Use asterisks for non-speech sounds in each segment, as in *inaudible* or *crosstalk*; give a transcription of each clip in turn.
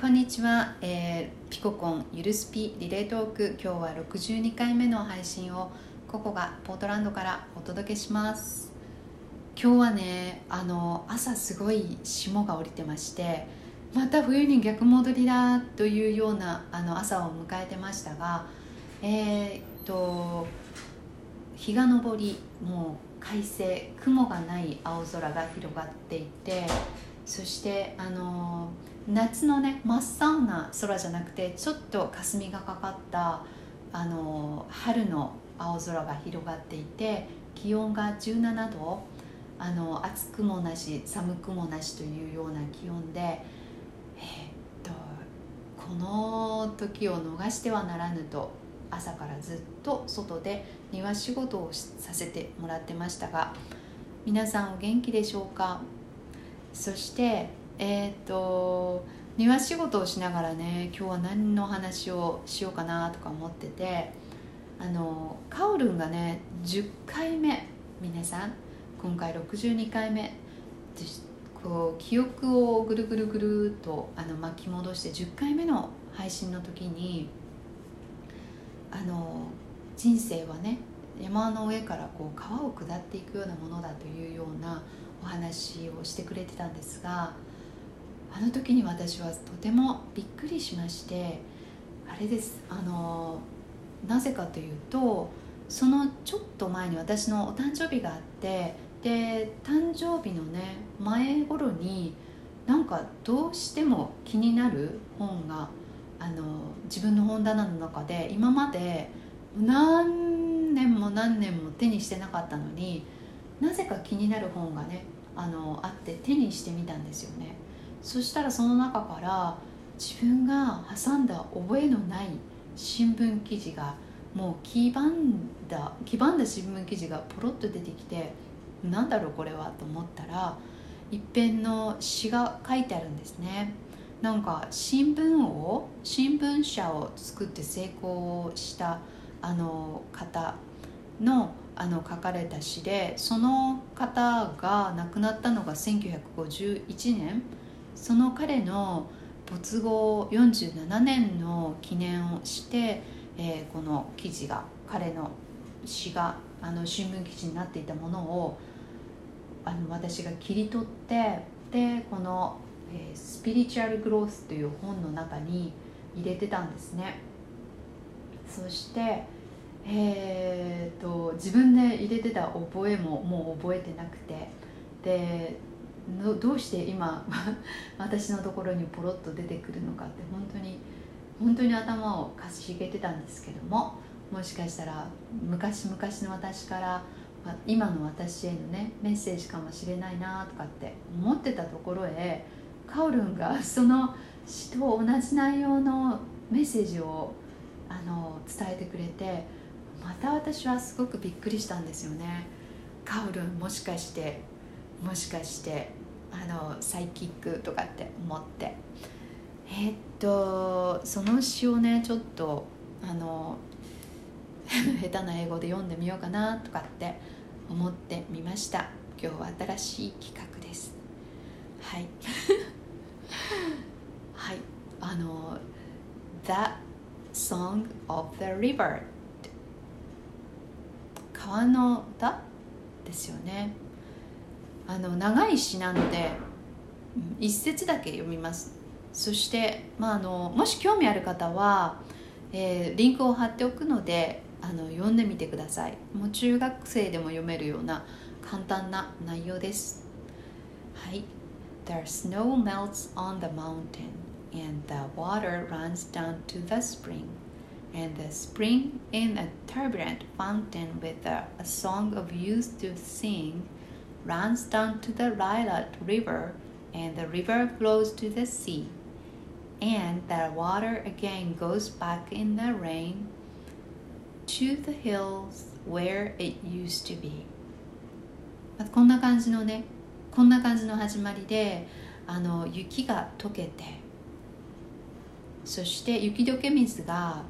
こんにちは、えー、ピココンゆるスピリレートーク。今日は62回目の配信をココがポートランドからお届けします。今日はねあの朝すごい霜が降りてましてまた冬に逆戻りだというようなあの朝を迎えてましたがえー、っと日が昇りもう快晴雲がない青空が広がっていてそしてあの夏のね真っ青な空じゃなくてちょっと霞がかかったあの春の青空が広がっていて気温が17度あの暑くもなし寒くもなしというような気温で、えー、っとこの時を逃してはならぬと朝からずっと外で庭仕事をさせてもらってましたが皆さんお元気でしょうか？そしてえっ、ー、と庭仕事をしながらね今日は何の話をしようかなとか思っててあのカオルンがね10回目皆さん今回62回目こう記憶をぐるぐるぐるっとあの巻き戻して10回目の配信の時にあの人生はね山の上からこう川を下っていくようなものだというようなお話をしてくれてたんですがあの時に私はとてもびっくりしましてあれです。あのなぜかというとそのちょっと前に私のお誕生日があってで誕生日のね前頃になんかどうしても気になる本があの自分の本棚の中で今まで何年も何年も手にしてなかったのになぜか気になる本がねあのあって手にしてみたんですよね。そしたらその中から自分が挟んだ覚えのない新聞記事がもう黄ばんだ黄ばんだ新聞記事がポロッと出てきてなんだろうこれはと思ったら一編の詩が書いてあるんですね。なんか新聞を新聞社を作って成功したあの方のあの書かれた詩でその方が亡くなったのが1951年。その彼の没後47年の記念をして、えー、この記事が彼の詩があの新聞記事になっていたものをあの私が切り取ってでこの、えー「スピリチュアル・グロース」という本の中に入れてたんですね。そしてえーと、自分で入れてた覚えももう覚えてなくてでどうして今 *laughs* 私のところにポロッと出てくるのかって本当に本当に頭をかしげてたんですけどももしかしたら昔々の私から今の私へのねメッセージかもしれないなとかって思ってたところへカオルンがその詩と同じ内容のメッセージをあの伝えてくれてまた私はすごくびっくりしたんですよね。カオルンもしかしてもしかしてあのサイキックとかって思って。えー、っとその詩をねちょっとあの *laughs* 下手な英語で読んでみようかなとかって思ってみました。今日は新しい企画です。はい。*laughs* はい。あの「The Song of the River」川の歌？ですよね。あの長い詩なので一節だけ読みますそして、まあ、あのもし興味ある方は、えー、リンクを貼っておくのであの読んでみてくださいもう中学生でも読めるような簡単な内容ですはい The snow melts on the mountain and the water runs down to the spring and the spring in a turbulent fountain with a, a song of youth to sing runs down to the lilac river and the river flows to the sea and the water again goes back in the rain to the hills where it used to be こんな感じのねこんな感じの始まりであの雪が溶けてそして雪解け水が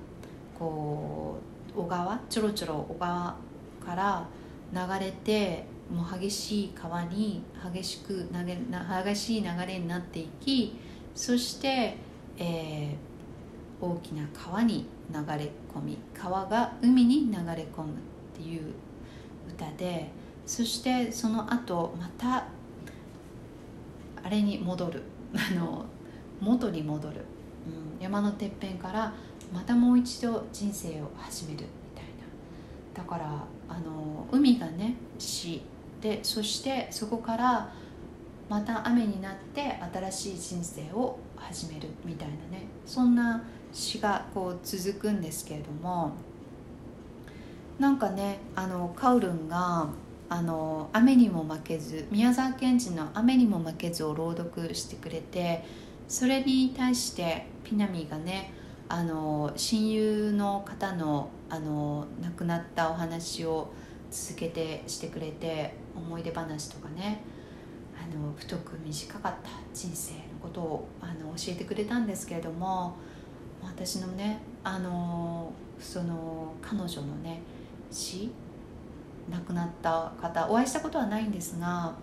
こう小川ちょろちょろ小川から流れてもう激しい川に激しく流れ激しい流れになっていきそして、えー、大きな川に流れ込み川が海に流れ込むっていう歌でそしてその後またあれに戻る。*laughs* あの元に戻る、うん、山のてっぺんからまたもう一度人生を始めるみたいな。だからあの海がね死でそしてそこからまた雨になって新しい人生を始めるみたいなね。そんな詩がこう続くんですけれどもなんかねあのカウルンがあの雨にも負けず宮沢賢治の「雨にも負けず」を朗読してくれてそれに対してピナミがねあの親友の方のあの亡くなったお話を続けてしてくれて思い出話とかね。あの太く短かった人生のことをあの教えてくれたんですけれども私のねあのその彼女のね死亡くなった方お会いしたことはないんですが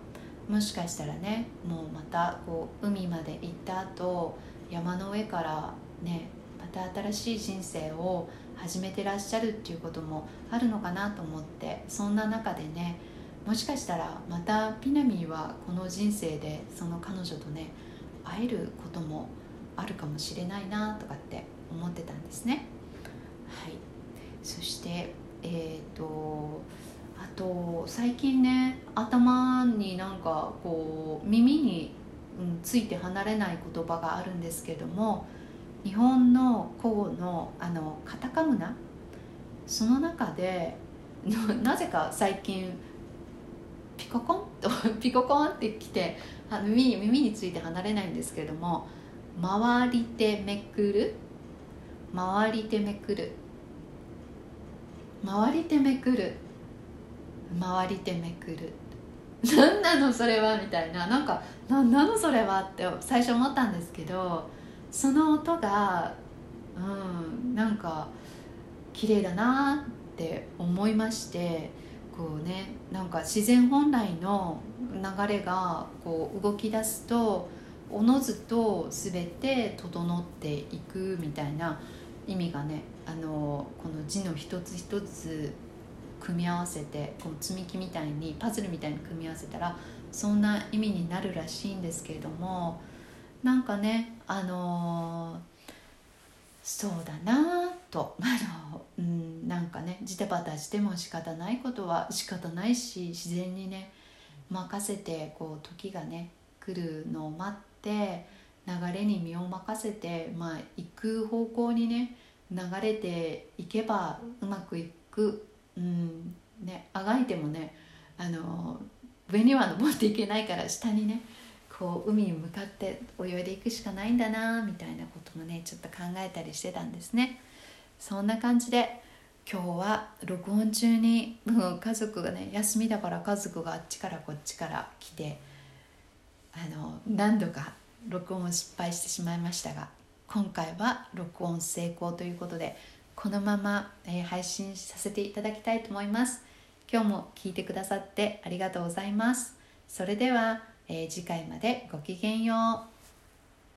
もしかしたらねもうまたこう海まで行った後山の上からねまた新しい人生を始めてらっしゃるっていうこともあるのかなと思ってそんな中でねもしかしたらまたピナミーはこの人生でその彼女とね会えることもあるかもしれないなとかって思ってたんですね。はい。そしてえっ、ー、とあと最近ね頭になんかこう耳に、うん、ついて離れない言葉があるんですけども日本の古語のあのカタカムナ？その中でなぜか最近ピココン？と *laughs* ピココンってきてあの耳耳について離れないんですけれども「回りてめくる」「回りてめくる」「回りてめくる」「回りてめくる」何なのそれは？みたいな。なんか何なのそれは？って最初思ったんですけどその音がうんなんか綺麗だなって思いましてこうねなんか自然本来の流れがこう動き出すとおのずと全て整っていくみたいな意味がねあのこの字の一つ一つ組み合わせてこう積み木みたいにパズルみたいに組み合わせたらそんな意味になるらしいんですけれどもなんかねあのそうだなっと *laughs* あの、うん、なんかねジタバタしても仕方ないことは仕方ないし自然にね任せてこう時がね来るのを待って流れに身を任せて、まあ、行く方向にね流れていけばうまくいく、うんね、あがいてもねあの上には登っていけないから下にねこう海に向かって泳いでいくしかないんだなみたいなこともねちょっと考えたりしてたんですね。そんな感じで今日は録音中にもう家族がね休みだから家族があっちからこっちから来てあの何度か録音を失敗してしまいましたが今回は録音成功ということでこのまま、え、配信させていただきたいと思います今日も聞いてくださってありがとうございますそれではえー、次回までごきげんよう。